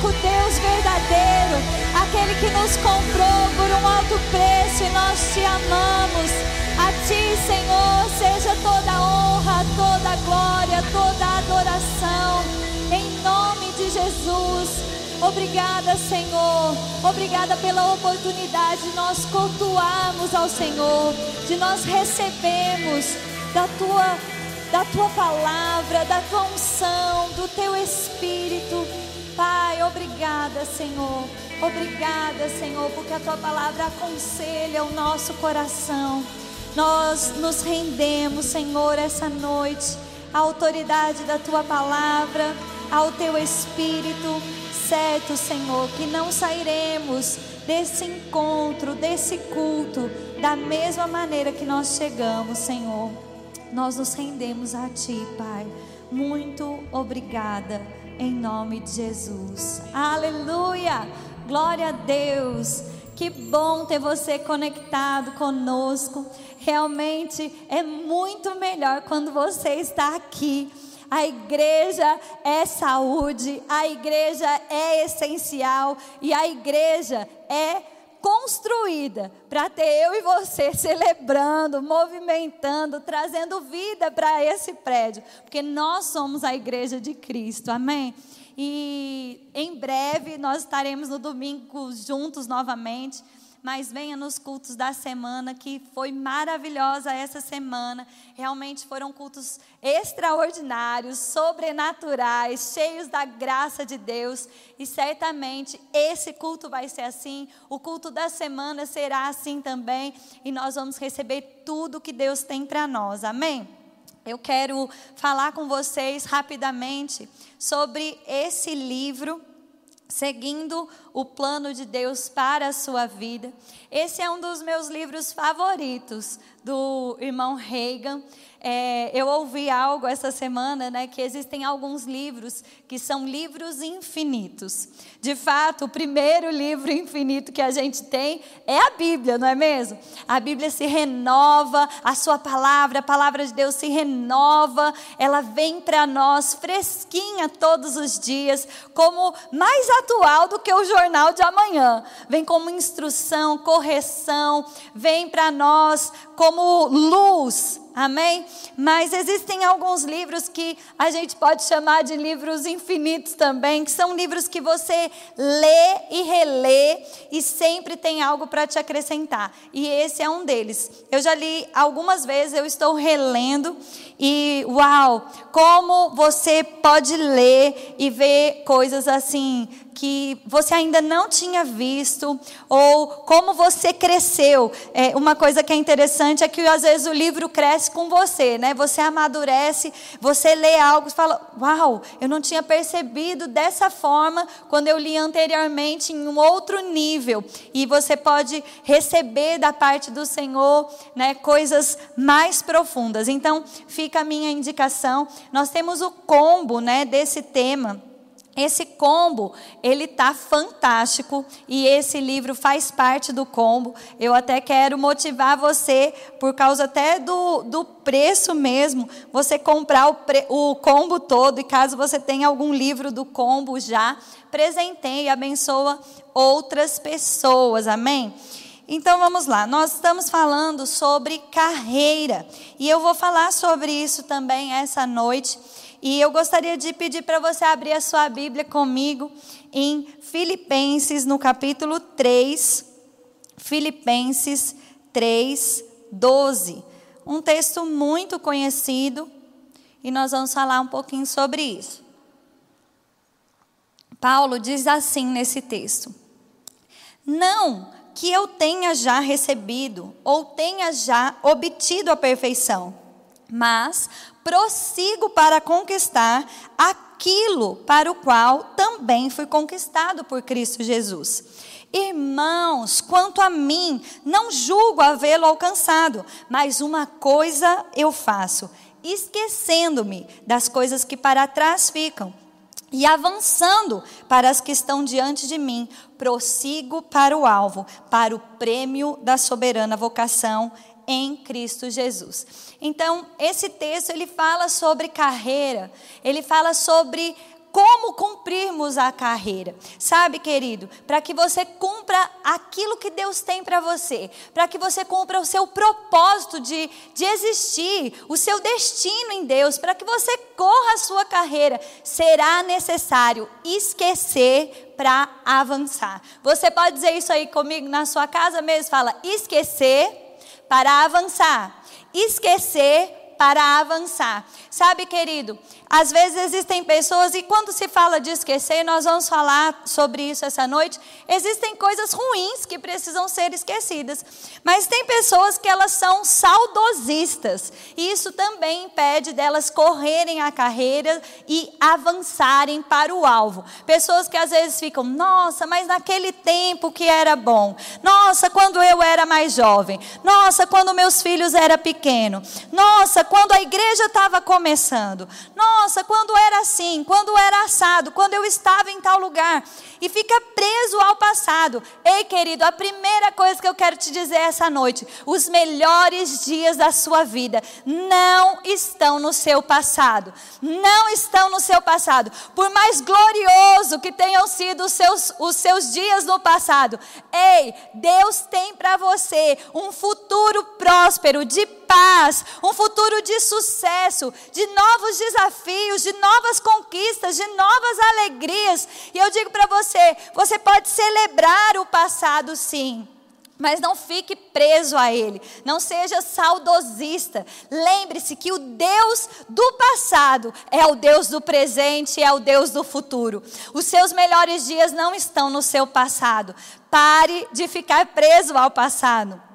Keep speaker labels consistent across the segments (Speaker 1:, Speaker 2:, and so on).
Speaker 1: único Deus verdadeiro, aquele que nos comprou por um alto preço e nós te amamos. A ti, Senhor, seja toda honra, toda glória, toda adoração. Em nome de Jesus. Obrigada, Senhor. Obrigada pela oportunidade de nós cultuarmos ao Senhor, de nós recebermos da tua da tua palavra, da tua unção, do teu espírito. Pai, obrigada, Senhor. Obrigada, Senhor, porque a tua palavra aconselha o nosso coração. Nós nos rendemos, Senhor, essa noite à autoridade da tua palavra, ao teu espírito. Certo, Senhor, que não sairemos desse encontro, desse culto, da mesma maneira que nós chegamos, Senhor. Nós nos rendemos a Ti, Pai. Muito obrigada, em nome de Jesus. Aleluia! Glória a Deus. Que bom ter você conectado conosco. Realmente é muito melhor quando você está aqui. A igreja é saúde, a igreja é essencial e a igreja é construída para ter eu e você celebrando, movimentando, trazendo vida para esse prédio, porque nós somos a igreja de Cristo, amém? E em breve nós estaremos no domingo juntos novamente mas venha nos cultos da semana, que foi maravilhosa essa semana. Realmente foram cultos extraordinários, sobrenaturais, cheios da graça de Deus. E certamente esse culto vai ser assim, o culto da semana será assim também. E nós vamos receber tudo que Deus tem para nós. Amém? Eu quero falar com vocês rapidamente sobre esse livro seguindo o plano de Deus para a sua vida. Esse é um dos meus livros favoritos do irmão Reagan. É, eu ouvi algo essa semana, né, que existem alguns livros que são livros infinitos. De fato, o primeiro livro infinito que a gente tem é a Bíblia, não é mesmo? A Bíblia se renova, a sua palavra, a palavra de Deus se renova, ela vem para nós fresquinha todos os dias, como mais atual do que o jornal de amanhã. Vem como instrução, correção, vem para nós como luz Amém? Mas existem alguns livros que a gente pode chamar de livros infinitos também, que são livros que você lê e relê e sempre tem algo para te acrescentar. E esse é um deles. Eu já li algumas vezes, eu estou relendo e uau, como você pode ler e ver coisas assim que você ainda não tinha visto, ou como você cresceu. É, uma coisa que é interessante é que às vezes o livro cresce com você, né? Você amadurece, você lê algo e fala: Uau, eu não tinha percebido dessa forma quando eu li anteriormente em um outro nível. E você pode receber da parte do Senhor né, coisas mais profundas. Então, fica a minha indicação. Nós temos o combo né, desse tema esse combo, ele tá fantástico e esse livro faz parte do combo. Eu até quero motivar você, por causa até do, do preço mesmo, você comprar o, pre, o combo todo e caso você tenha algum livro do combo já, presenteie e abençoa outras pessoas, amém? Então vamos lá, nós estamos falando sobre carreira e eu vou falar sobre isso também essa noite. E eu gostaria de pedir para você abrir a sua Bíblia comigo em Filipenses, no capítulo 3. Filipenses 3, 12. Um texto muito conhecido e nós vamos falar um pouquinho sobre isso. Paulo diz assim nesse texto: Não que eu tenha já recebido ou tenha já obtido a perfeição, mas prossigo para conquistar aquilo para o qual também fui conquistado por Cristo Jesus. Irmãos, quanto a mim, não julgo havê-lo alcançado, mas uma coisa eu faço, esquecendo-me das coisas que para trás ficam e avançando para as que estão diante de mim, prossigo para o alvo, para o prêmio da soberana vocação em Cristo Jesus. Então, esse texto ele fala sobre carreira, ele fala sobre como cumprirmos a carreira. Sabe, querido, para que você cumpra aquilo que Deus tem para você, para que você cumpra o seu propósito de, de existir, o seu destino em Deus, para que você corra a sua carreira, será necessário esquecer para avançar. Você pode dizer isso aí comigo na sua casa mesmo? Fala, esquecer para avançar. Esquecer para avançar. Sabe, querido, às vezes existem pessoas, e quando se fala de esquecer, nós vamos falar sobre isso essa noite. Existem coisas ruins que precisam ser esquecidas, mas tem pessoas que elas são saudosistas, e isso também impede delas correrem a carreira e avançarem para o alvo. Pessoas que às vezes ficam, nossa, mas naquele tempo que era bom, nossa, quando eu era mais jovem, nossa, quando meus filhos eram pequenos, nossa, quando a igreja estava começando, nossa nossa, quando era assim, quando era assado, quando eu estava em tal lugar, e fica preso ao passado. Ei, querido, a primeira coisa que eu quero te dizer essa noite: os melhores dias da sua vida não estão no seu passado. Não estão no seu passado. Por mais glorioso que tenham sido os seus, os seus dias no passado, ei, Deus tem para você um futuro próspero, de paz, um futuro de sucesso, de novos desafios, de novas conquistas, de novas alegrias. E eu digo para você: você pode celebrar o passado, sim. Mas não fique preso a ele, não seja saudosista. Lembre-se que o Deus do passado é o Deus do presente, é o Deus do futuro. Os seus melhores dias não estão no seu passado. Pare de ficar preso ao passado.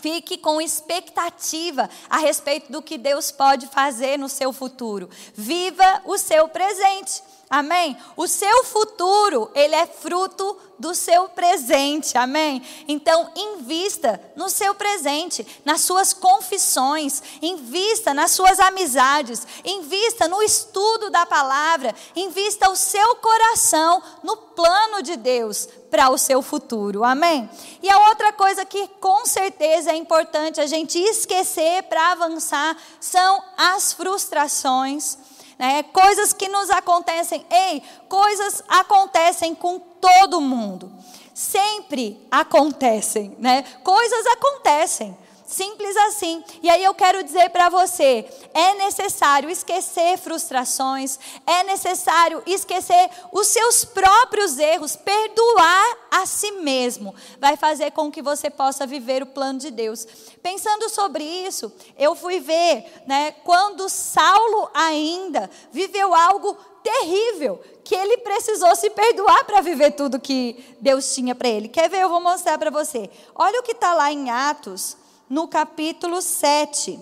Speaker 1: Fique com expectativa a respeito do que Deus pode fazer no seu futuro. Viva o seu presente. Amém? O seu futuro, ele é fruto do seu presente. Amém? Então, invista no seu presente, nas suas confissões, invista nas suas amizades, invista no estudo da palavra, invista o seu coração no plano de Deus para o seu futuro. Amém? E a outra coisa que com certeza é importante a gente esquecer para avançar são as frustrações né? coisas que nos acontecem. Ei, coisas acontecem com todo mundo. Sempre acontecem, né? Coisas acontecem. Simples assim. E aí eu quero dizer para você: é necessário esquecer frustrações, é necessário esquecer os seus próprios erros, perdoar a si mesmo. Vai fazer com que você possa viver o plano de Deus. Pensando sobre isso, eu fui ver, né, quando Saulo ainda viveu algo terrível, que ele precisou se perdoar para viver tudo que Deus tinha para ele. Quer ver? Eu vou mostrar para você. Olha o que está lá em Atos no capítulo 7.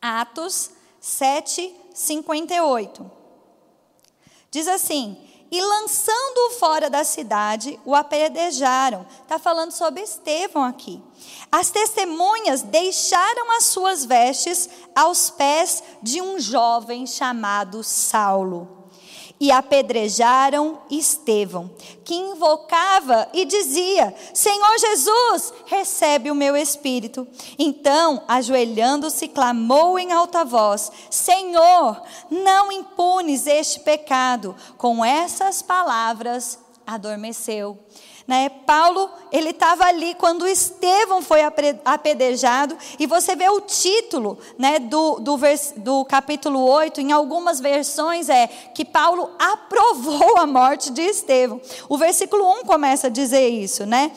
Speaker 1: Atos 7, 58. Diz assim: E lançando-o fora da cidade, o apedrejaram. Está falando sobre Estevão aqui. As testemunhas deixaram as suas vestes aos pés de um jovem chamado Saulo e apedrejaram Estevão, que invocava e dizia: Senhor Jesus, recebe o meu espírito. Então, ajoelhando-se, clamou em alta voz: Senhor, não impunes este pecado. Com essas palavras, adormeceu. Né? Paulo, ele estava ali quando Estevão foi apedrejado, e você vê o título né, do, do, vers, do capítulo 8, em algumas versões é que Paulo aprovou a morte de Estevão. O versículo 1 começa a dizer isso, né?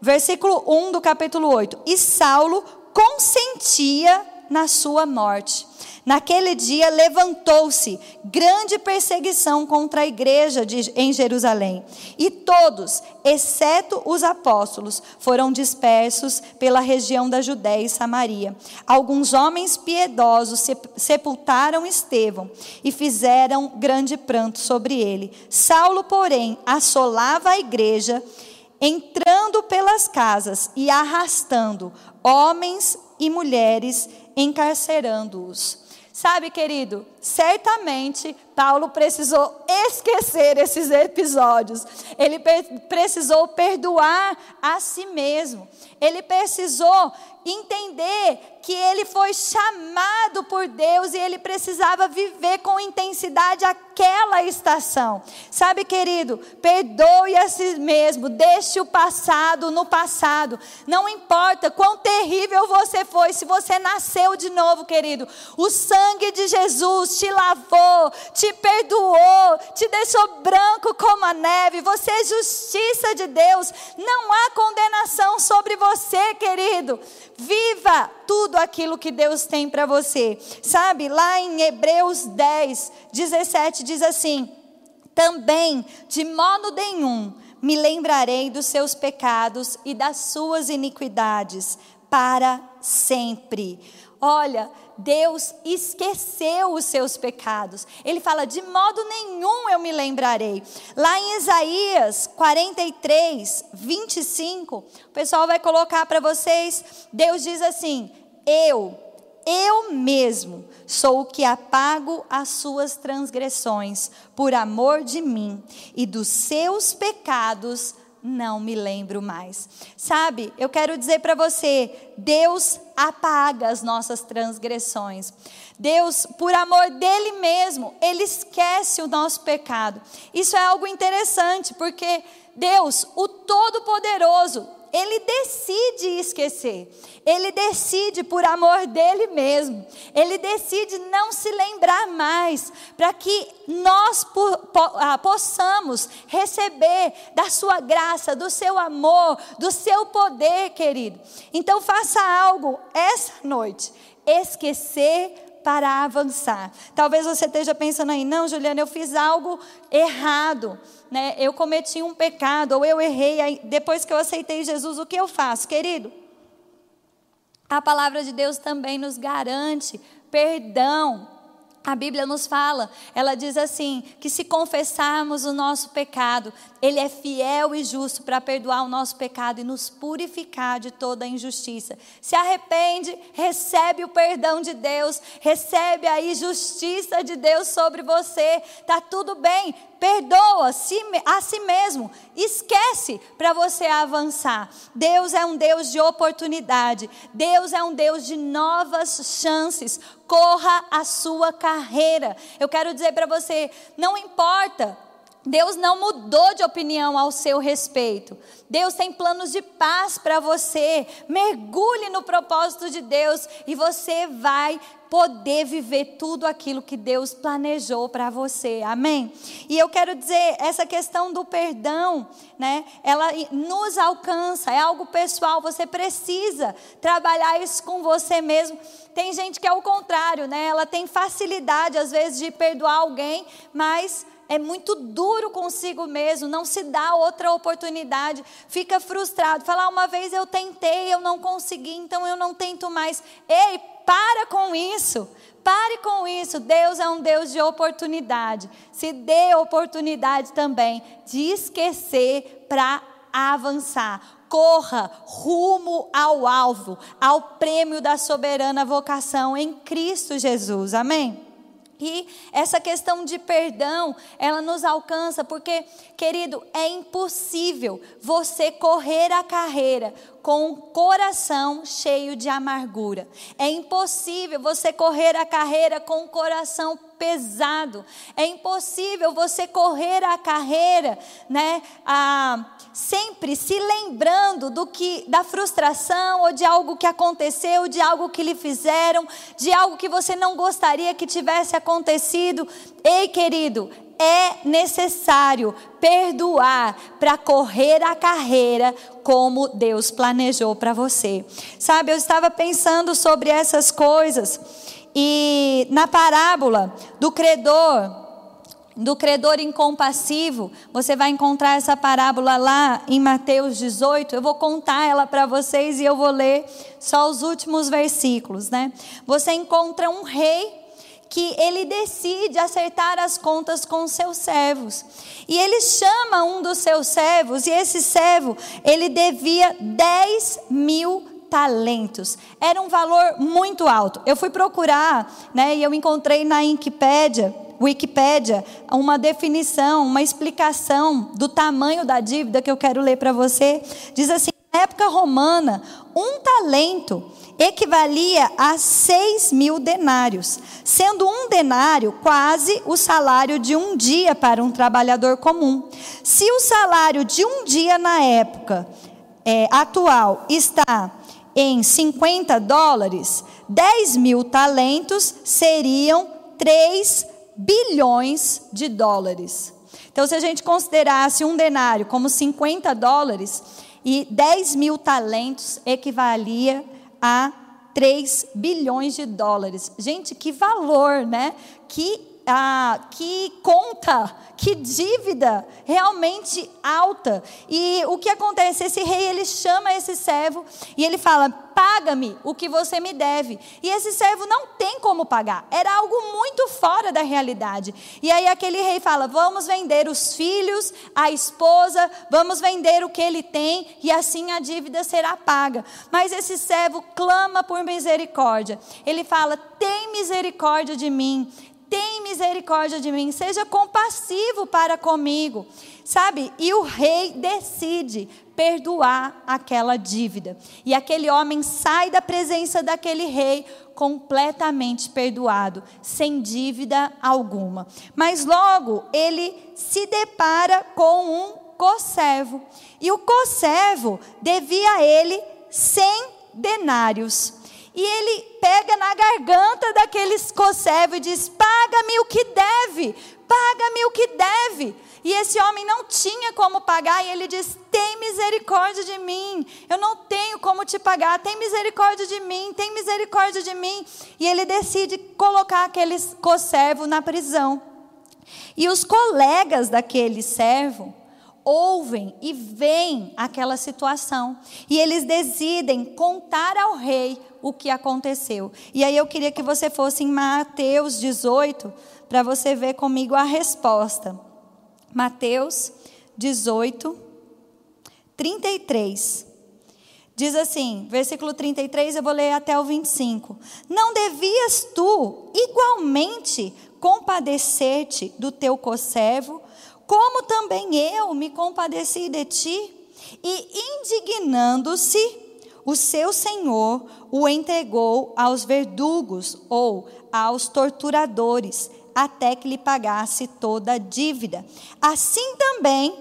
Speaker 1: Versículo 1 do capítulo 8. E Saulo consentia na sua morte. Naquele dia levantou-se grande perseguição contra a igreja de, em Jerusalém, e todos, exceto os apóstolos, foram dispersos pela região da Judéia e Samaria. Alguns homens piedosos sepultaram Estevão e fizeram grande pranto sobre ele. Saulo, porém, assolava a igreja, entrando pelas casas e arrastando homens e mulheres, encarcerando-os. Sabe, querido, certamente Paulo precisou esquecer esses episódios. Ele precisou perdoar a si mesmo. Ele precisou entender que ele foi chamado por Deus e ele precisava viver com intensidade aquela estação. Sabe, querido, perdoe a si mesmo, deixe o passado no passado. Não importa quão terrível você foi, se você nasceu de novo, querido, o sangue de Jesus te lavou, te perdoou, te deixou branco como a neve. Você é justiça de Deus. Não há condenação sobre você, querido. Viva tudo aquilo que Deus tem para você. Sabe, lá em Hebreus 10, 17 diz assim: Também, de modo nenhum, me lembrarei dos seus pecados e das suas iniquidades para sempre. Olha, Deus esqueceu os seus pecados. Ele fala: de modo nenhum eu me lembrarei. Lá em Isaías 43, 25, o pessoal vai colocar para vocês. Deus diz assim: Eu, eu mesmo sou o que apago as suas transgressões por amor de mim, e dos seus pecados não me lembro mais. Sabe, eu quero dizer para você: Deus apaga as nossas transgressões. Deus, por amor dele mesmo, ele esquece o nosso pecado. Isso é algo interessante, porque Deus, o Todo-Poderoso, ele decide esquecer. Ele decide por amor dele mesmo. Ele decide não se lembrar mais, para que nós ah, possamos receber da sua graça, do seu amor, do seu poder, querido. Então faça algo essa noite. Esquecer para avançar. Talvez você esteja pensando aí, não, Juliana, eu fiz algo errado né, eu cometi um pecado, ou eu errei, depois que eu aceitei Jesus, o que eu faço, querido? A palavra de Deus também nos garante perdão, a Bíblia nos fala, ela diz assim: que se confessarmos o nosso pecado, Ele é fiel e justo para perdoar o nosso pecado e nos purificar de toda injustiça. Se arrepende, recebe o perdão de Deus, recebe a justiça de Deus sobre você, está tudo bem, perdoa a si mesmo, esquece para você avançar. Deus é um Deus de oportunidade, Deus é um Deus de novas chances corra a sua carreira. Eu quero dizer para você, não importa Deus não mudou de opinião ao seu respeito. Deus tem planos de paz para você. Mergulhe no propósito de Deus e você vai poder viver tudo aquilo que Deus planejou para você. Amém? E eu quero dizer, essa questão do perdão, né? Ela nos alcança, é algo pessoal, você precisa trabalhar isso com você mesmo. Tem gente que é o contrário, né? Ela tem facilidade às vezes de perdoar alguém, mas é muito duro consigo mesmo, não se dá outra oportunidade, fica frustrado. Falar, ah, uma vez eu tentei, eu não consegui, então eu não tento mais. Ei, para com isso. Pare com isso. Deus é um Deus de oportunidade. Se dê oportunidade também de esquecer para avançar. Corra rumo ao alvo, ao prêmio da soberana vocação em Cristo Jesus. Amém? E essa questão de perdão, ela nos alcança, porque, querido, é impossível você correr a carreira com o coração cheio de amargura. É impossível você correr a carreira com o coração pesado. É impossível você correr a carreira, né, a, sempre se lembrando do que da frustração ou de algo que aconteceu, de algo que lhe fizeram, de algo que você não gostaria que tivesse acontecido. Ei, querido, é necessário perdoar para correr a carreira como Deus planejou para você. Sabe, eu estava pensando sobre essas coisas e na parábola do credor, do credor incompassivo, você vai encontrar essa parábola lá em Mateus 18. Eu vou contar ela para vocês e eu vou ler só os últimos versículos, né? Você encontra um rei que ele decide acertar as contas com seus servos. E ele chama um dos seus servos, e esse servo, ele devia 10 mil talentos. Era um valor muito alto. Eu fui procurar, né, e eu encontrei na Wikipedia, Wikipédia uma definição, uma explicação do tamanho da dívida que eu quero ler para você. Diz assim: na época romana, um talento equivalia a 6 mil denários, sendo um denário quase o salário de um dia para um trabalhador comum. Se o salário de um dia na época é, atual está em 50 dólares, 10 mil talentos seriam 3 bilhões de dólares. Então, se a gente considerasse um denário como 50 dólares, e 10 mil talentos equivalia a 3 bilhões de dólares. Gente, que valor, né? Que ah, que conta, que dívida realmente alta. E o que acontece? Esse rei ele chama esse servo e ele fala: paga-me o que você me deve. E esse servo não tem como pagar. Era algo muito fora da realidade. E aí aquele rei fala: vamos vender os filhos, a esposa, vamos vender o que ele tem e assim a dívida será paga. Mas esse servo clama por misericórdia. Ele fala: tem misericórdia de mim tem misericórdia de mim, seja compassivo para comigo. Sabe? E o rei decide perdoar aquela dívida. E aquele homem sai da presença daquele rei completamente perdoado, sem dívida alguma. Mas logo ele se depara com um coservo. E o coservo devia a ele 100 denários. E ele pega na garganta daquele escocevo e diz: Paga-me o que deve, paga-me o que deve. E esse homem não tinha como pagar, e ele diz: Tem misericórdia de mim, eu não tenho como te pagar, tem misericórdia de mim, tem misericórdia de mim. E ele decide colocar aquele servo na prisão. E os colegas daquele servo ouvem e veem aquela situação, e eles decidem contar ao rei o que aconteceu. E aí eu queria que você fosse em Mateus 18, para você ver comigo a resposta. Mateus 18, 33. Diz assim, versículo 33, eu vou ler até o 25. Não devias tu igualmente compadecer-te do teu conservo, como também eu me compadeci de ti? E indignando-se, o seu senhor o entregou aos verdugos ou aos torturadores, até que lhe pagasse toda a dívida. Assim também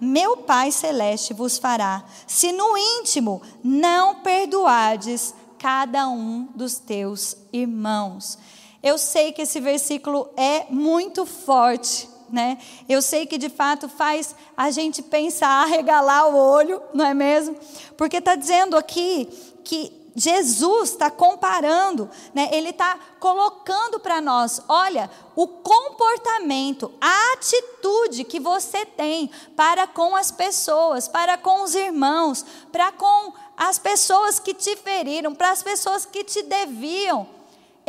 Speaker 1: meu Pai Celeste vos fará, se no íntimo não perdoardes cada um dos teus irmãos. Eu sei que esse versículo é muito forte, né? Eu sei que de fato faz a gente pensar, regalar o olho, não é mesmo? Porque está dizendo aqui que Jesus está comparando, né? ele está colocando para nós: olha, o comportamento, a atitude que você tem para com as pessoas, para com os irmãos, para com as pessoas que te feriram, para as pessoas que te deviam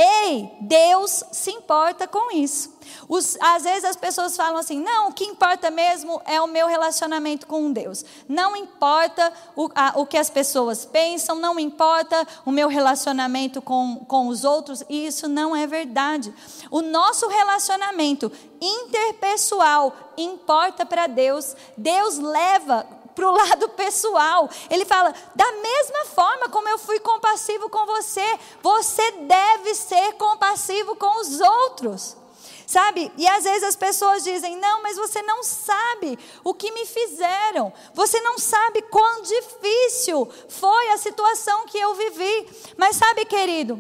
Speaker 1: Ei, Deus se importa com isso. Os, às vezes as pessoas falam assim: não, o que importa mesmo é o meu relacionamento com Deus. Não importa o, a, o que as pessoas pensam, não importa o meu relacionamento com, com os outros. E isso não é verdade. O nosso relacionamento interpessoal importa para Deus. Deus leva para o lado pessoal. Ele fala: da mesma forma como eu fui compassivo com você, você deve ser compassivo com os outros. Sabe? E às vezes as pessoas dizem: não, mas você não sabe o que me fizeram, você não sabe quão difícil foi a situação que eu vivi. Mas sabe, querido,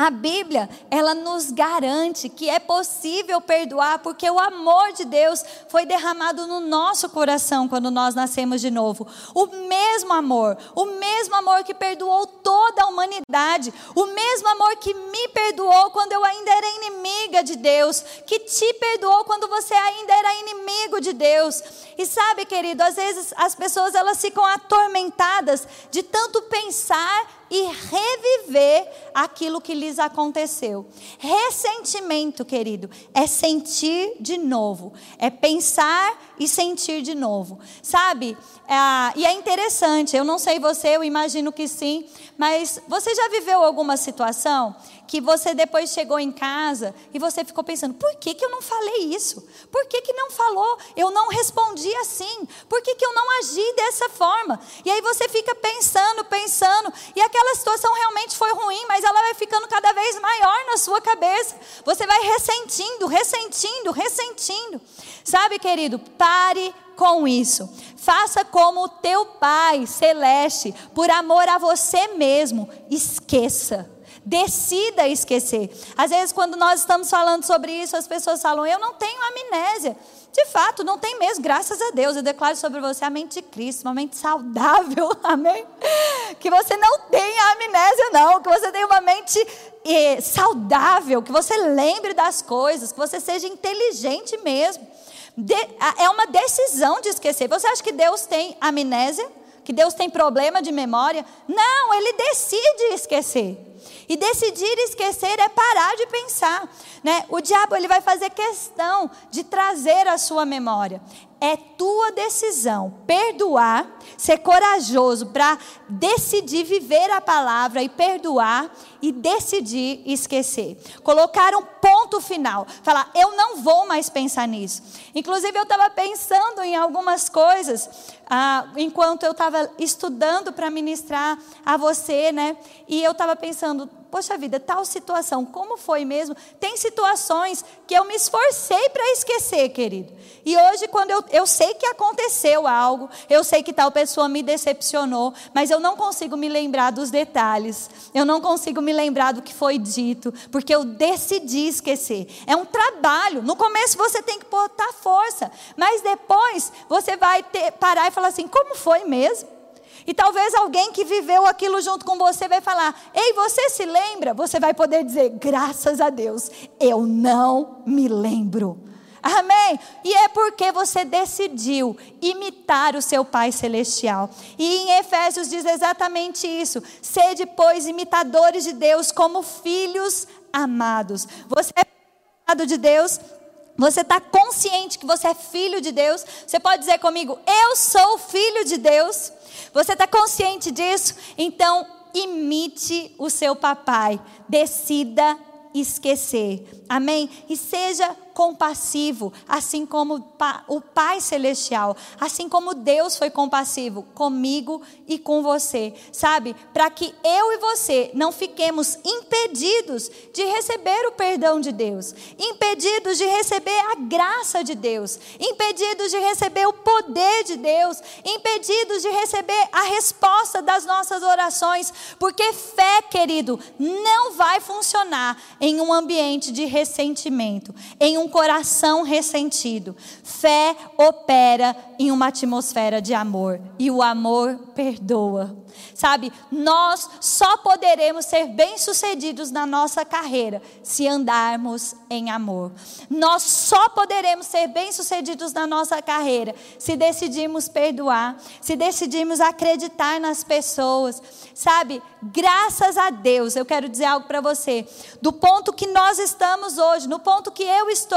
Speaker 1: a Bíblia, ela nos garante que é possível perdoar, porque o amor de Deus foi derramado no nosso coração quando nós nascemos de novo. O mesmo amor, o mesmo amor que perdoou toda a humanidade, o mesmo amor que me perdoou quando eu ainda era inimiga de Deus, que te perdoou quando você ainda era inimigo de Deus. E sabe, querido, às vezes as pessoas elas ficam atormentadas de tanto pensar e reviver aquilo que lhes aconteceu. Ressentimento, querido, é sentir de novo, é pensar e sentir de novo, sabe? É, e é interessante, eu não sei você, eu imagino que sim, mas você já viveu alguma situação que você depois chegou em casa e você ficou pensando: por que, que eu não falei isso? Por que, que não falou? Eu não respondi assim? Por que, que eu não agi dessa forma? E aí você fica pensando, pensando, e aquela situação realmente foi ruim, mas ela vai ficando cada vez maior na sua cabeça. Você vai ressentindo, ressentindo, ressentindo. Sabe, querido, pare com isso. Faça como o teu Pai celeste, por amor a você mesmo. Esqueça. Decida esquecer. Às vezes, quando nós estamos falando sobre isso, as pessoas falam: Eu não tenho amnésia. De fato, não tem mesmo, graças a Deus. Eu declaro sobre você a mente de Cristo, uma mente saudável, amém? Que você não tenha amnésia, não, que você tenha uma mente eh, saudável, que você lembre das coisas, que você seja inteligente mesmo. De, é uma decisão de esquecer. Você acha que Deus tem amnésia? Que Deus tem problema de memória? Não, Ele decide esquecer. E decidir esquecer é parar de pensar. Né? O diabo ele vai fazer questão de trazer a sua memória. É tua decisão perdoar, ser corajoso para decidir viver a palavra e perdoar e decidir esquecer. Colocar um ponto final. Falar, eu não vou mais pensar nisso. Inclusive, eu estava pensando em algumas coisas ah, enquanto eu estava estudando para ministrar a você, né? E eu estava pensando, poxa vida, tal situação, como foi mesmo? Tem situações que eu me esforcei para esquecer, querido. E hoje, quando eu, eu sei que aconteceu algo, eu sei que tal pessoa me decepcionou, mas eu não consigo me lembrar dos detalhes, eu não consigo me lembrar do que foi dito, porque eu decidi esquecer. É um trabalho. No começo você tem que botar força, mas depois você vai ter, parar e falar assim: como foi mesmo? E talvez alguém que viveu aquilo junto com você vai falar: Ei, você se lembra? Você vai poder dizer: Graças a Deus, eu não me lembro. Amém? E é porque você decidiu imitar o seu Pai Celestial. E em Efésios diz exatamente isso: sede, pois, imitadores de Deus como filhos amados. Você é amado de Deus, você está consciente que você é filho de Deus? Você pode dizer comigo: Eu sou filho de Deus. Você está consciente disso? Então, imite o seu papai. Decida esquecer. Amém? E seja compassivo, assim como o Pai Celestial, assim como Deus foi compassivo comigo e com você, sabe? Para que eu e você não fiquemos impedidos de receber o perdão de Deus, impedidos de receber a graça de Deus, impedidos de receber o poder de Deus, impedidos de receber a resposta das nossas orações, porque fé, querido, não vai funcionar em um ambiente de ressentimento, em um coração ressentido. Fé opera em uma atmosfera de amor e o amor perdoa. Sabe, nós só poderemos ser bem-sucedidos na nossa carreira se andarmos em amor. Nós só poderemos ser bem-sucedidos na nossa carreira se decidirmos perdoar, se decidirmos acreditar nas pessoas. Sabe, graças a Deus, eu quero dizer algo para você. Do ponto que nós estamos hoje, no ponto que eu estou,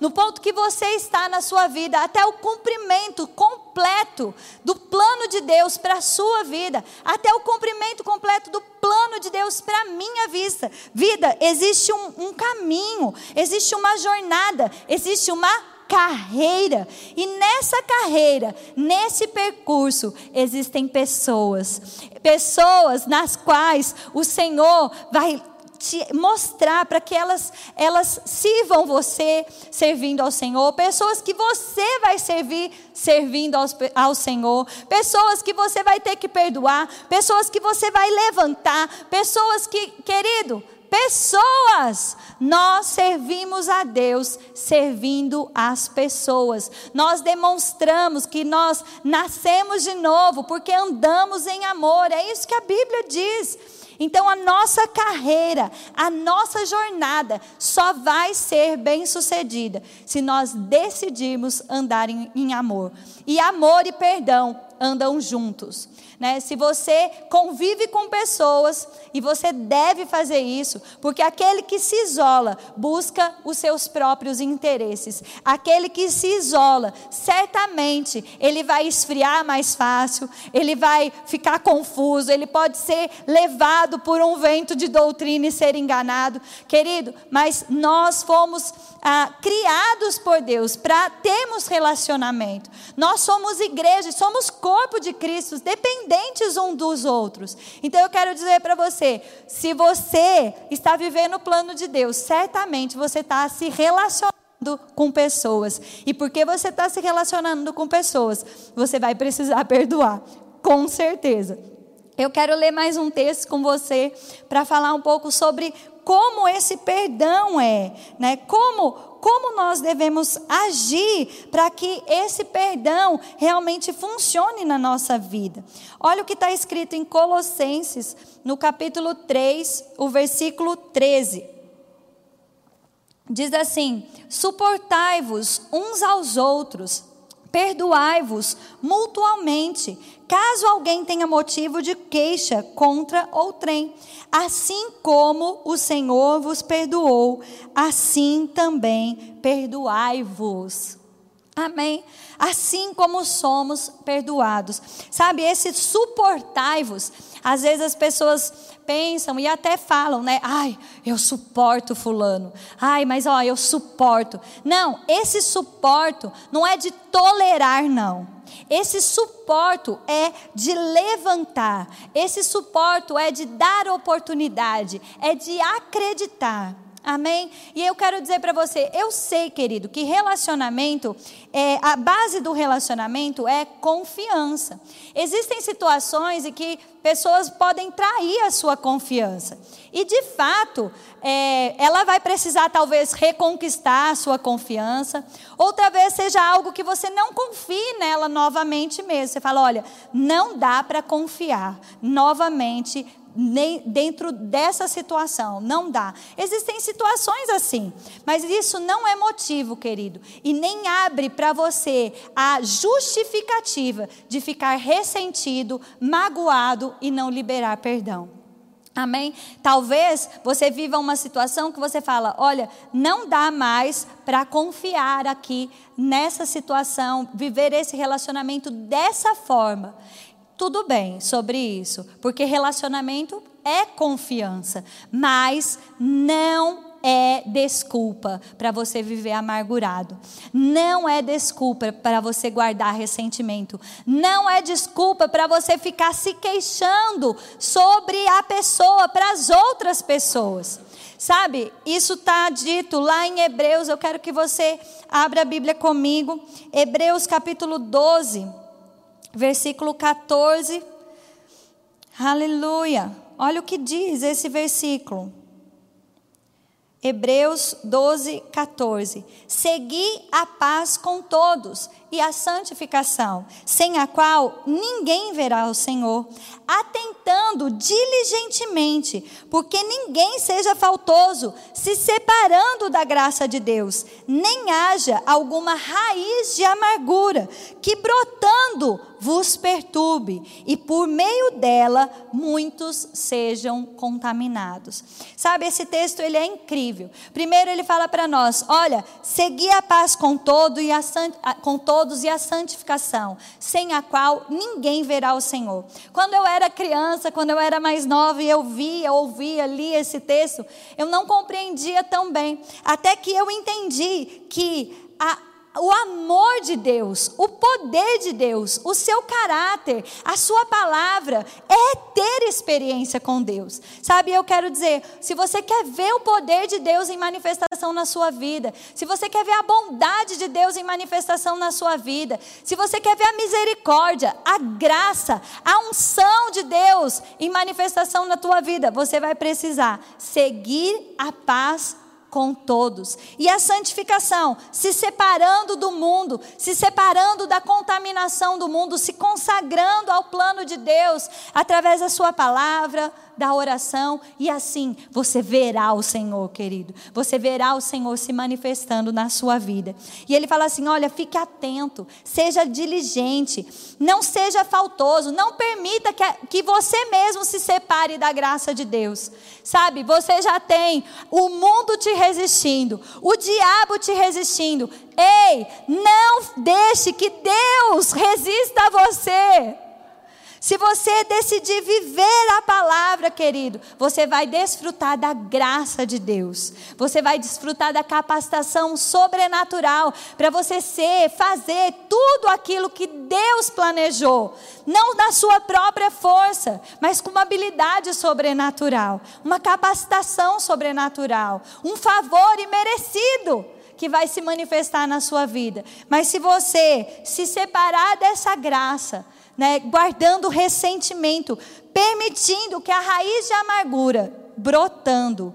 Speaker 1: no ponto que você está na sua vida, até o cumprimento completo do plano de Deus para a sua vida, até o cumprimento completo do plano de Deus para a minha vida. Vida, existe um, um caminho, existe uma jornada, existe uma carreira. E nessa carreira, nesse percurso, existem pessoas. Pessoas nas quais o Senhor vai te mostrar para que elas, elas sirvam você servindo ao Senhor, pessoas que você vai servir servindo ao, ao Senhor, pessoas que você vai ter que perdoar, pessoas que você vai levantar, pessoas que, querido, pessoas. Nós servimos a Deus servindo as pessoas. Nós demonstramos que nós nascemos de novo porque andamos em amor. É isso que a Bíblia diz. Então a nossa carreira, a nossa jornada só vai ser bem-sucedida se nós decidirmos andar em, em amor. E amor e perdão andam juntos. Né? Se você convive com pessoas, e você deve fazer isso, porque aquele que se isola busca os seus próprios interesses. Aquele que se isola, certamente ele vai esfriar mais fácil, ele vai ficar confuso, ele pode ser levado por um vento de doutrina e ser enganado. Querido, mas nós fomos ah, criados por Deus para termos relacionamento. Nós somos igreja, somos corpo de Cristo, dependentes um dos outros. Então eu quero dizer para você: se você está vivendo o plano de Deus, certamente você está se relacionando com pessoas. E porque você está se relacionando com pessoas, você vai precisar perdoar, com certeza. Eu quero ler mais um texto com você para falar um pouco sobre como esse perdão é, né? Como como nós devemos agir para que esse perdão realmente funcione na nossa vida. Olha o que está escrito em Colossenses, no capítulo 3, o versículo 13. Diz assim: Suportai-vos uns aos outros, perdoai-vos mutualmente, caso alguém tenha motivo de queixa contra outrem. Assim como o Senhor vos perdoou, assim também perdoai-vos. Amém? Assim como somos perdoados. Sabe, esse suportai-vos, às vezes as pessoas pensam e até falam, né? Ai, eu suporto fulano. Ai, mas ó, eu suporto. Não, esse suporto não é de tolerar, não. Esse suporto é de levantar, esse suporto é de dar oportunidade, é de acreditar. Amém? E eu quero dizer para você, eu sei, querido, que relacionamento, é, a base do relacionamento é confiança. Existem situações em que pessoas podem trair a sua confiança. E de fato, é, ela vai precisar talvez reconquistar a sua confiança. Outra vez seja algo que você não confie nela novamente mesmo. Você fala, olha, não dá para confiar novamente dentro dessa situação. Não dá. Existem situações assim, mas isso não é motivo, querido, e nem abre para você a justificativa de ficar ressentido, magoado e não liberar perdão. Amém? Talvez você viva uma situação que você fala: olha, não dá mais para confiar aqui nessa situação, viver esse relacionamento dessa forma tudo bem sobre isso, porque relacionamento é confiança, mas não é desculpa para você viver amargurado. Não é desculpa para você guardar ressentimento. Não é desculpa para você ficar se queixando sobre a pessoa para as outras pessoas. Sabe, isso está dito lá em Hebreus. Eu quero que você abra a Bíblia comigo. Hebreus capítulo 12 versículo 14. Aleluia. Olha o que diz esse versículo. Hebreus 12, 14. Segui a paz com todos e a santificação, sem a qual ninguém verá o Senhor, atentando diligentemente, porque ninguém seja faltoso, se separando da graça de Deus, nem haja alguma raiz de amargura que brotando vos perturbe, e por meio dela muitos sejam contaminados. Sabe, esse texto ele é incrível. Primeiro ele fala para nós, olha, segui a paz com todo e a com todos todos e a santificação, sem a qual ninguém verá o Senhor. Quando eu era criança, quando eu era mais nova e eu via, ouvia, lia esse texto, eu não compreendia tão bem, até que eu entendi que a, o amor de Deus, o poder de Deus, o seu caráter, a sua palavra é ter experiência com Deus. Sabe, eu quero dizer, se você quer ver o poder de Deus em manifestação na sua vida, se você quer ver a bondade de Deus em manifestação na sua vida, se você quer ver a misericórdia, a graça, a unção de Deus em manifestação na tua vida, você vai precisar seguir a paz com todos. E a santificação, se separando do mundo, se separando da contaminação do mundo, se consagrando ao plano de Deus através da sua palavra, da oração e assim você verá o Senhor, querido. Você verá o Senhor se manifestando na sua vida. E ele fala assim: olha, fique atento, seja diligente, não seja faltoso, não permita que, que você mesmo se separe da graça de Deus. Sabe, você já tem o mundo te resistindo, o diabo te resistindo. Ei, não deixe que Deus resista a você. Se você decidir viver a palavra, querido, você vai desfrutar da graça de Deus. Você vai desfrutar da capacitação sobrenatural para você ser, fazer tudo aquilo que Deus planejou, não na sua própria força, mas com uma habilidade sobrenatural, uma capacitação sobrenatural, um favor imerecido que vai se manifestar na sua vida. Mas se você se separar dessa graça, né, guardando ressentimento, permitindo que a raiz de amargura brotando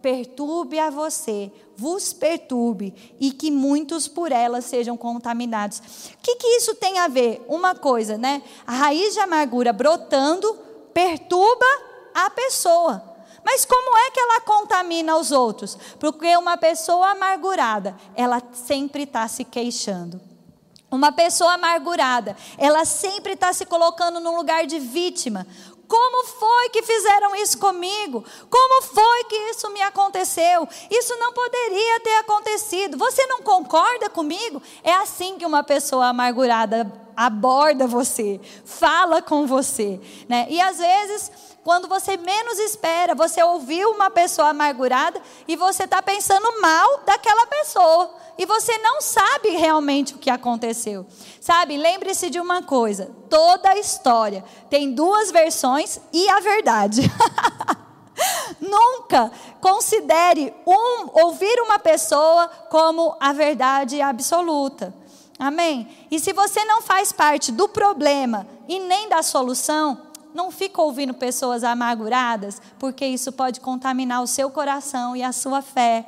Speaker 1: perturbe a você, vos perturbe e que muitos por ela sejam contaminados. O que, que isso tem a ver? Uma coisa, né? A raiz de amargura brotando perturba a pessoa. Mas como é que ela contamina os outros? Porque uma pessoa amargurada, ela sempre está se queixando. Uma pessoa amargurada, ela sempre está se colocando num lugar de vítima. Como foi que fizeram isso comigo? Como foi que isso me aconteceu? Isso não poderia ter acontecido. Você não concorda comigo? É assim que uma pessoa amargurada aborda você, fala com você, né? E às vezes quando você menos espera, você ouviu uma pessoa amargurada e você está pensando mal daquela pessoa e você não sabe realmente o que aconteceu. Sabe, lembre-se de uma coisa: toda a história tem duas versões e a verdade. Nunca considere um, ouvir uma pessoa como a verdade absoluta. Amém? E se você não faz parte do problema e nem da solução, não fica ouvindo pessoas amarguradas, porque isso pode contaminar o seu coração e a sua fé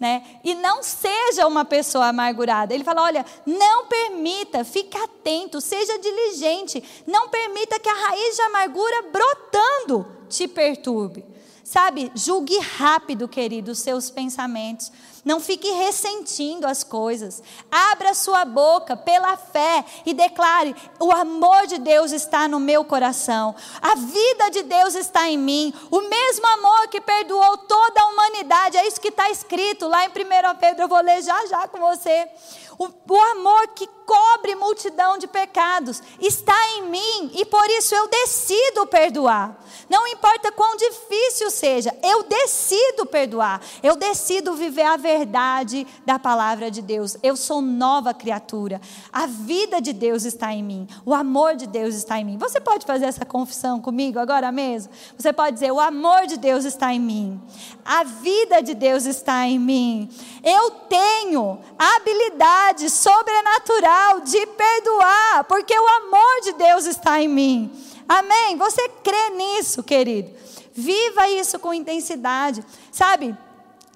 Speaker 1: né? E não seja uma pessoa amargurada. Ele fala: olha, não permita, fique atento, seja diligente, não permita que a raiz de amargura brotando te perturbe. Sabe, julgue rápido, querido, os seus pensamentos. Não fique ressentindo as coisas. Abra sua boca pela fé e declare: o amor de Deus está no meu coração. A vida de Deus está em mim. O mesmo amor que perdoou toda a humanidade. É isso que está escrito lá em 1 Pedro. Eu vou ler já já com você. O, o amor que cobre multidão de pecados está em mim e por isso eu decido perdoar. Não importa quão difícil seja, eu decido perdoar. Eu decido viver a verdade da palavra de Deus. Eu sou nova criatura. A vida de Deus está em mim. O amor de Deus está em mim. Você pode fazer essa confissão comigo agora mesmo? Você pode dizer: O amor de Deus está em mim. A vida de Deus está em mim. Eu tenho habilidade habilidade sobrenatural de perdoar, porque o amor de Deus está em mim. Amém? Você crê nisso, querido? Viva isso com intensidade. Sabe?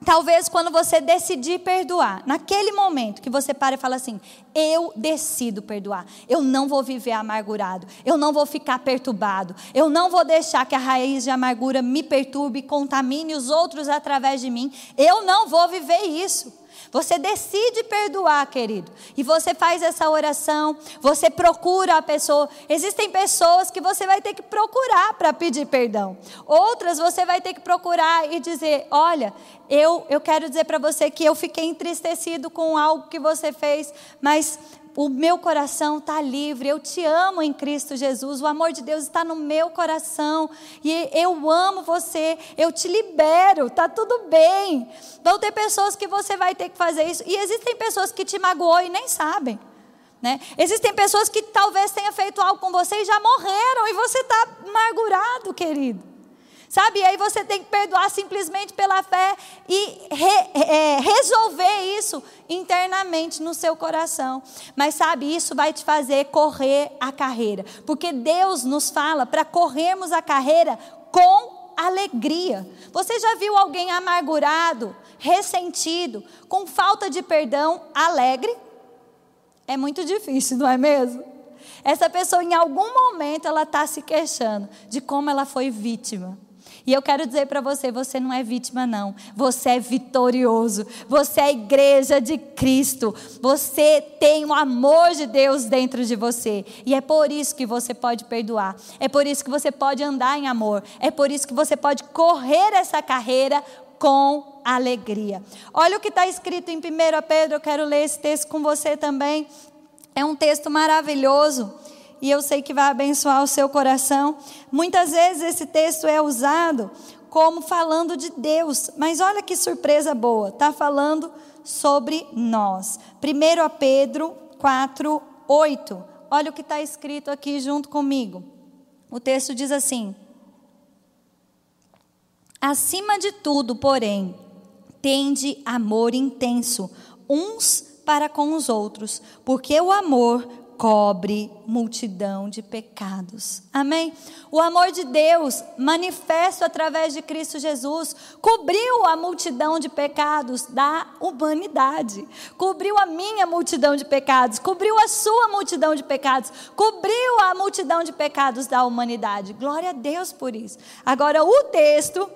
Speaker 1: Talvez quando você decidir perdoar, naquele momento que você para e fala assim: eu decido perdoar, eu não vou viver amargurado, eu não vou ficar perturbado, eu não vou deixar que a raiz de amargura me perturbe, contamine os outros através de mim, eu não vou viver isso. Você decide perdoar, querido. E você faz essa oração, você procura a pessoa. Existem pessoas que você vai ter que procurar para pedir perdão. Outras você vai ter que procurar e dizer: Olha, eu, eu quero dizer para você que eu fiquei entristecido com algo que você fez, mas o meu coração está livre, eu te amo em Cristo Jesus, o amor de Deus está no meu coração, e eu amo você, eu te libero, está tudo bem. Vão ter pessoas que você vai ter que fazer isso, e existem pessoas que te magoou e nem sabem. Né? Existem pessoas que talvez tenham feito algo com você e já morreram, e você está amargurado, querido. Sabe? E aí você tem que perdoar simplesmente pela fé e re, é, resolver isso internamente no seu coração. Mas sabe, isso vai te fazer correr a carreira. Porque Deus nos fala para corrermos a carreira com alegria. Você já viu alguém amargurado, ressentido, com falta de perdão, alegre? É muito difícil, não é mesmo? Essa pessoa, em algum momento, ela está se queixando de como ela foi vítima E eu quero dizer para você: você não é vítima, não. Você é vitorioso. Você é igreja de Cristo. Você tem o amor de Deus dentro de você. E é por isso que você pode perdoar. É por isso que você pode andar em amor. É por isso que você pode correr essa carreira com alegria. Olha o que está escrito em 1 Pedro. Eu quero ler esse texto com você também. É um texto maravilhoso e eu sei que vai abençoar o seu coração. Muitas vezes esse texto é usado como falando de Deus, mas olha que surpresa boa, está falando sobre nós. 1 Pedro 4, 8. Olha o que está escrito aqui junto comigo. O texto diz assim: Acima de tudo, porém, tende amor intenso uns para com os outros, porque o amor cobre multidão de pecados. Amém? O amor de Deus, manifesto através de Cristo Jesus, cobriu a multidão de pecados da humanidade. Cobriu a minha multidão de pecados, cobriu a sua multidão de pecados, cobriu a multidão de pecados da humanidade. Glória a Deus por isso. Agora, o texto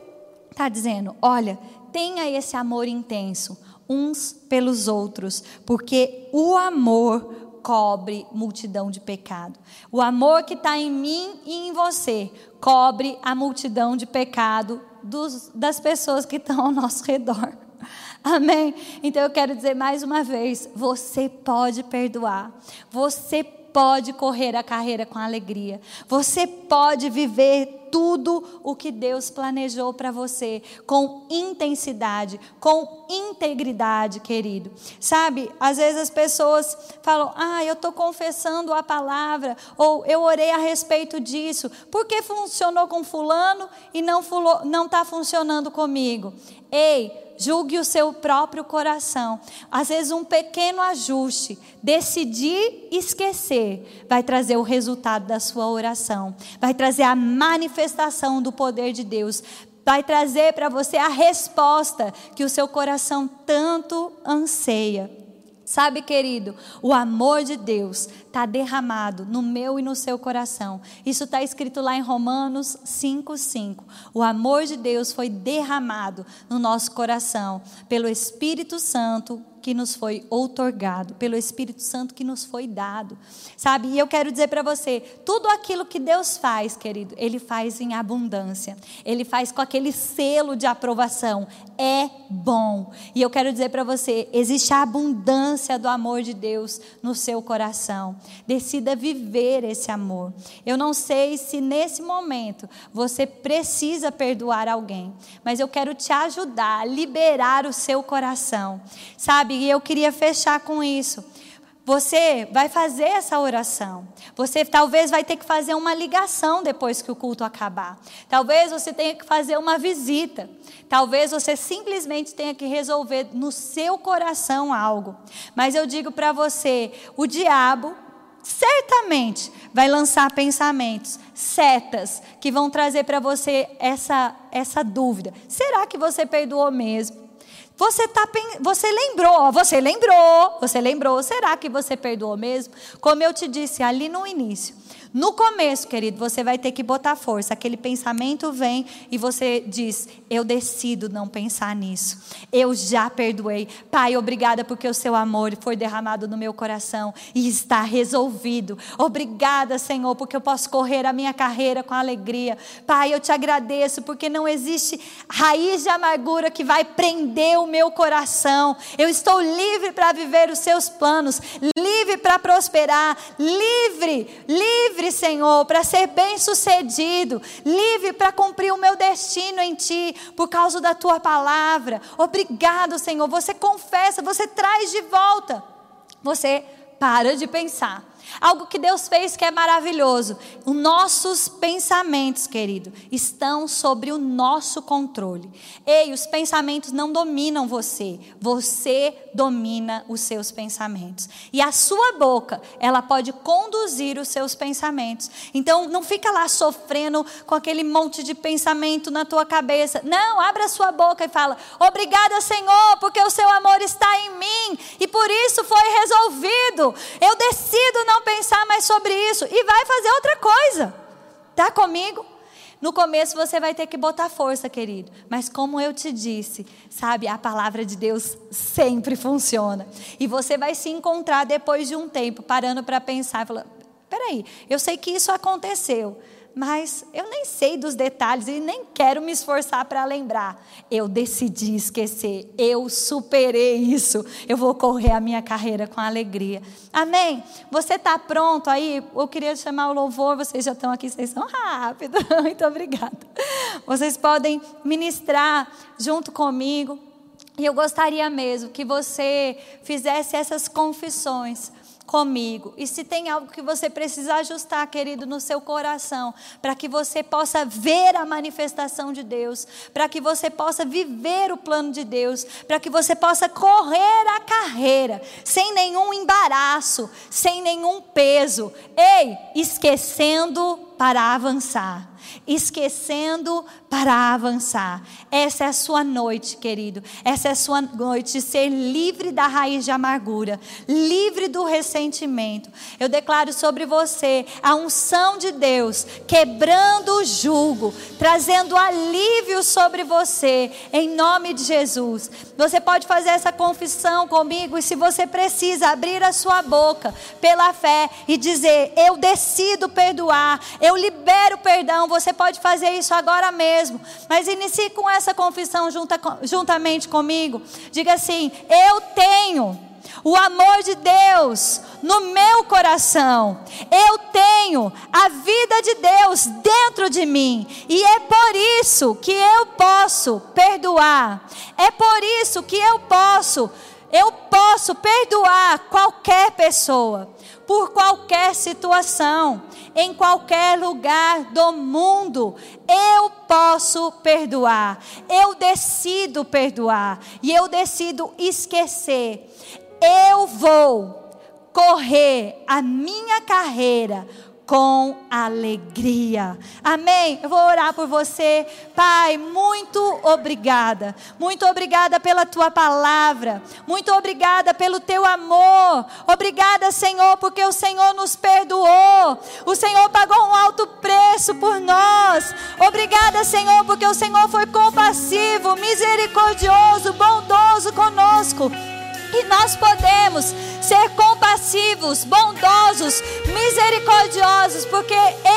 Speaker 1: está dizendo: olha, tenha esse amor intenso uns pelos outros, porque o amor cobre multidão de pecado. O amor que está em mim e em você cobre a multidão de pecado dos, das pessoas que estão ao nosso redor. Amém? Então eu quero dizer mais uma vez: você pode perdoar, você pode correr a carreira com alegria, você pode viver tudo o que Deus planejou para você, com intensidade, com integridade, querido. Sabe, às vezes as pessoas falam: ah, eu estou confessando a palavra, ou eu orei a respeito disso, porque funcionou com Fulano e não está funcionando comigo? Ei, julgue o seu próprio coração. Às vezes, um pequeno ajuste, decidir esquecer, vai trazer o resultado da sua oração, vai trazer a manifestação do poder de Deus, vai trazer para você a resposta que o seu coração tanto anseia. Sabe, querido, o amor de Deus está derramado no meu e no seu coração. Isso está escrito lá em Romanos 5,5. O amor de Deus foi derramado no nosso coração pelo Espírito Santo que nos foi outorgado, pelo Espírito Santo que nos foi dado. Sabe? E eu quero dizer para você, tudo aquilo que Deus faz, querido, ele faz em abundância. Ele faz com aquele selo de aprovação. É bom. E eu quero dizer para você, existe a abundância do amor de Deus no seu coração. Decida viver esse amor. Eu não sei se nesse momento você precisa perdoar alguém, mas eu quero te ajudar a liberar o seu coração. Sabe? E eu queria fechar com isso. Você vai fazer essa oração. Você talvez vai ter que fazer uma ligação depois que o culto acabar. Talvez você tenha que fazer uma visita. Talvez você simplesmente tenha que resolver no seu coração algo. Mas eu digo para você, o diabo certamente vai lançar pensamentos, setas que vão trazer para você essa essa dúvida. Será que você perdoou mesmo? Você, tá, você lembrou, você lembrou, você lembrou. Será que você perdoou mesmo? Como eu te disse ali no início, no começo, querido, você vai ter que botar força. Aquele pensamento vem e você diz: Eu decido não pensar nisso. Eu já perdoei. Pai, obrigada porque o seu amor foi derramado no meu coração e está resolvido. Obrigada, Senhor, porque eu posso correr a minha carreira com alegria. Pai, eu te agradeço porque não existe raiz de amargura que vai prender o meu coração. Eu estou livre para viver os seus planos, livre para prosperar, livre, livre livre, Senhor, para ser bem-sucedido, livre para cumprir o meu destino em Ti, por causa da Tua palavra. Obrigado, Senhor. Você confessa, você traz de volta. Você para de pensar Algo que Deus fez que é maravilhoso. Os nossos pensamentos, querido, estão sobre o nosso controle. Ei, os pensamentos não dominam você, você domina os seus pensamentos. E a sua boca, ela pode conduzir os seus pensamentos. Então, não fica lá sofrendo com aquele monte de pensamento na tua cabeça. Não, abra a sua boca e fala: "Obrigada, Senhor, porque o seu amor está em mim e por isso foi resolvido. Eu decido não pensar mais sobre isso e vai fazer outra coisa. Tá comigo? No começo você vai ter que botar força, querido. Mas como eu te disse, sabe, a palavra de Deus sempre funciona. E você vai se encontrar depois de um tempo, parando para pensar, falando: peraí, eu sei que isso aconteceu mas eu nem sei dos detalhes e nem quero me esforçar para lembrar. Eu decidi esquecer, eu superei isso. Eu vou correr a minha carreira com alegria. Amém? Você está pronto aí? Eu queria chamar o louvor, vocês já estão aqui, vocês são rápidos. Muito obrigada. Vocês podem ministrar junto comigo. E eu gostaria mesmo que você fizesse essas confissões comigo. E se tem algo que você precisa ajustar, querido, no seu coração, para que você possa ver a manifestação de Deus, para que você possa viver o plano de Deus, para que você possa correr a carreira sem nenhum embaraço, sem nenhum peso. Ei, esquecendo para avançar esquecendo para avançar. Essa é a sua noite, querido. Essa é a sua noite de ser livre da raiz de amargura, livre do ressentimento. Eu declaro sobre você a unção de Deus, quebrando o jugo, trazendo alívio sobre você, em nome de Jesus. Você pode fazer essa confissão comigo e se você precisa abrir a sua boca pela fé e dizer: Eu decido perdoar, libero perdão. Você pode fazer isso agora mesmo. Mas inicie com essa confissão junta, juntamente comigo. Diga assim: Eu tenho o amor de Deus no meu coração. Eu tenho a vida de Deus dentro de mim. E é por isso que eu posso perdoar. É por isso que eu posso, eu posso perdoar qualquer pessoa por qualquer situação, em qualquer lugar do mundo. Eu posso perdoar, eu decido perdoar e eu decido esquecer. Eu vou correr a minha carreira com alegria. Amém? Eu vou orar por você. Pai, muito obrigada. Muito obrigada pela tua palavra. Muito obrigada pelo teu amor. Obrigada, Senhor, porque o Senhor nos perdoou. O Senhor pagou um alto preço por nós. Obrigada, Senhor, porque o Senhor foi compassivo, misericordioso, bondoso conosco. E nós podemos ser compassivos, bondosos, misericordiosos, porque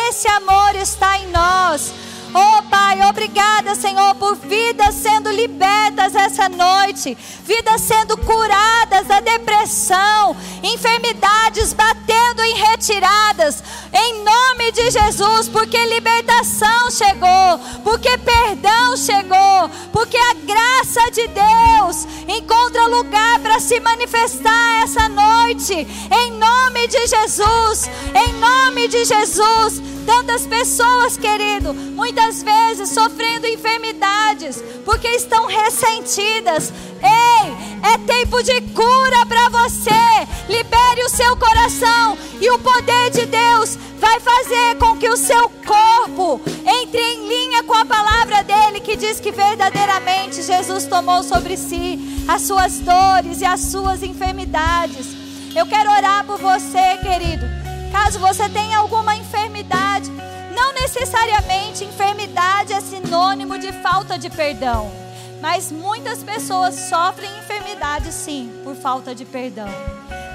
Speaker 1: esse amor está em nós. Oh Pai, obrigada, Senhor, por vidas sendo libertas essa noite, vidas sendo curadas da depressão, enfermidades batendo em retiradas, em nome de Jesus, porque libertação chegou, porque perdão chegou, porque a graça de Deus encontra lugar para se manifestar essa noite, em nome de Jesus, em nome de Jesus. Tantas pessoas, querido, muitas vezes sofrendo enfermidades, porque estão ressentidas. Ei, é tempo de cura para você. Libere o seu coração e o poder de Deus vai fazer com que o seu corpo entre em linha com a palavra dele, que diz que verdadeiramente Jesus tomou sobre si as suas dores e as suas enfermidades. Eu quero orar por você, querido Caso você tenha alguma enfermidade, não necessariamente enfermidade é sinônimo de falta de perdão, mas muitas pessoas sofrem enfermidade sim por falta de perdão.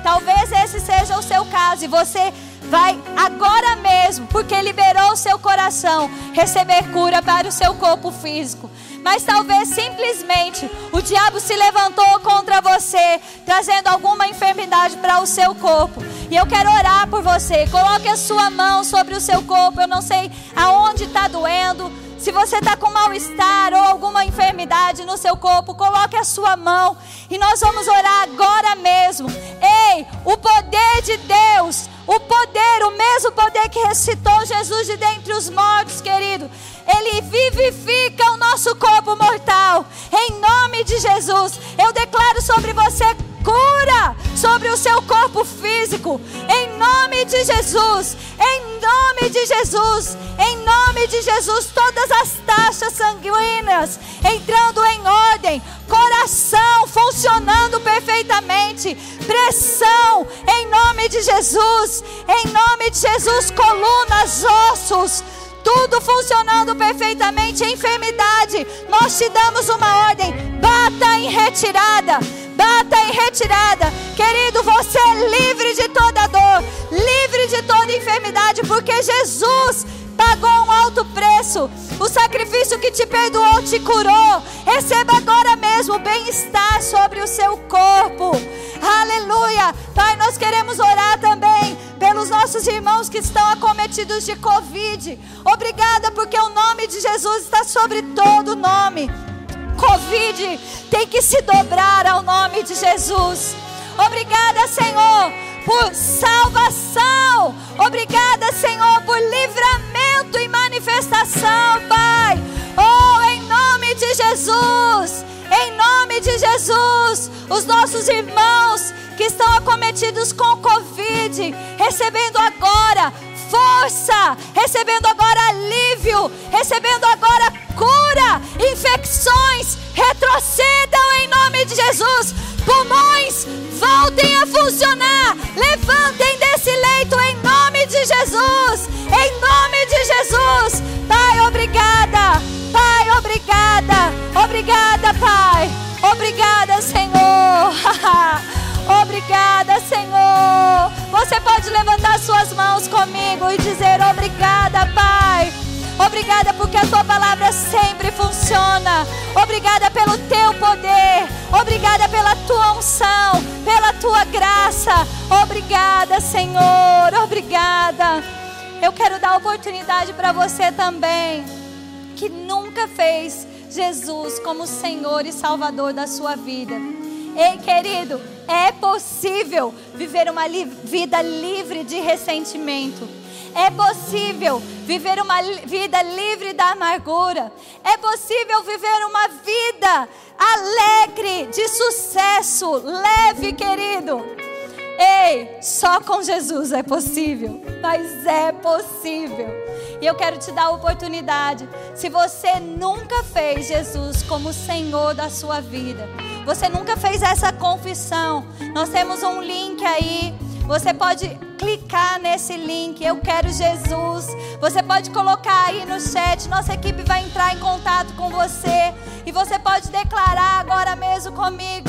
Speaker 1: Talvez esse seja o seu caso e você vai agora mesmo, porque liberou o seu coração, receber cura para o seu corpo físico mas talvez simplesmente o diabo se levantou contra você, trazendo alguma enfermidade para o seu corpo. E eu quero orar por você. Coloque a sua mão sobre o seu corpo. Eu não sei aonde está doendo. Se você está com mal-estar ou alguma enfermidade no seu corpo, coloque a sua mão e nós vamos orar agora mesmo. Ei, o poder de Deus, o poder, o mesmo poder que ressuscitou Jesus de dentre os mortos, querido ele vivifica o nosso corpo mortal. Em nome de Jesus, eu declaro sobre você cura sobre o seu corpo físico. Em nome de Jesus, em nome de Jesus, em nome de Jesus, todas as taxas sanguíneas entrando em ordem, coração funcionando perfeitamente, pressão em nome de Jesus, em nome de Jesus, colunas, ossos tudo funcionando perfeitamente, enfermidade, nós te damos uma ordem: bata em retirada, bata em retirada. Querido, você é livre de toda dor, livre de toda enfermidade, porque Jesus pagou um alto preço. O sacrifício que te perdoou te curou. Receba agora mesmo bem-estar sobre o seu corpo. Aleluia. Pai, nós queremos orar também pelos nossos irmãos que estão acometidos de Covid. Obrigada, porque o nome de Jesus está sobre todo nome. Covid tem que se dobrar ao nome de Jesus. Obrigada, Senhor, por salvação. Obrigada, Senhor, por livramento e manifestação, Pai. Oh, em nome de Jesus. Em nome de Jesus, os nossos irmãos que estão acometidos com Covid, recebendo agora força, recebendo agora alívio, recebendo agora cura, infecções retrocedam em nome de Jesus, pulmões voltem a funcionar, levantem desse leito em nome de Jesus, em nome de Jesus, Pai, obrigada, Pai, obrigada, obrigada, Pai, obrigada, Senhor. Obrigada, Senhor. Você pode levantar suas mãos comigo e dizer obrigada, Pai. Obrigada porque a tua palavra sempre funciona. Obrigada pelo teu poder. Obrigada pela tua unção, pela tua graça. Obrigada, Senhor. Obrigada. Eu quero dar oportunidade para você também que nunca fez Jesus como Senhor e Salvador da sua vida. Ei, querido, é possível viver uma li vida livre de ressentimento. É possível viver uma vida livre da amargura. É possível viver uma vida alegre, de sucesso, leve, querido. Ei, só com Jesus é possível, mas é possível. E eu quero te dar a oportunidade. Se você nunca fez Jesus como Senhor da sua vida, você nunca fez essa confissão, nós temos um link aí. Você pode clicar nesse link, eu quero Jesus. Você pode colocar aí no chat, nossa equipe vai entrar em contato com você. E você pode declarar agora mesmo comigo: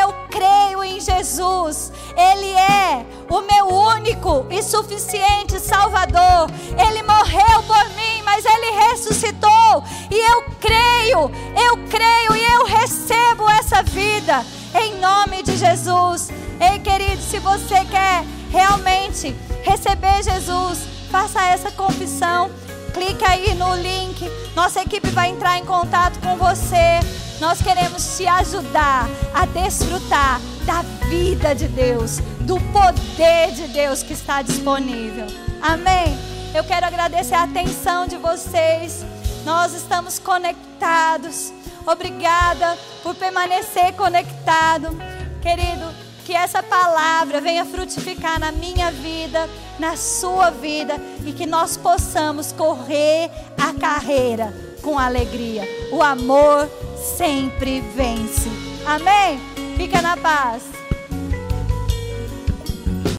Speaker 1: Eu creio em Jesus. Ele é o meu único e suficiente Salvador. Ele morreu por mim, mas ele ressuscitou. E eu creio, eu creio e eu recebo essa vida em nome de Jesus. Ei, querido, se você quer realmente receber Jesus, faça essa confissão. Clica aí no link. Nossa equipe vai entrar em contato com você. Nós queremos te ajudar a desfrutar da vida de Deus, do poder de Deus que está disponível. Amém. Eu quero agradecer a atenção de vocês. Nós estamos conectados. Obrigada por permanecer conectado. Querido, que essa palavra venha frutificar na minha vida, na sua vida e que nós possamos correr a carreira com alegria. O amor sempre vence. Amém? Fica na paz.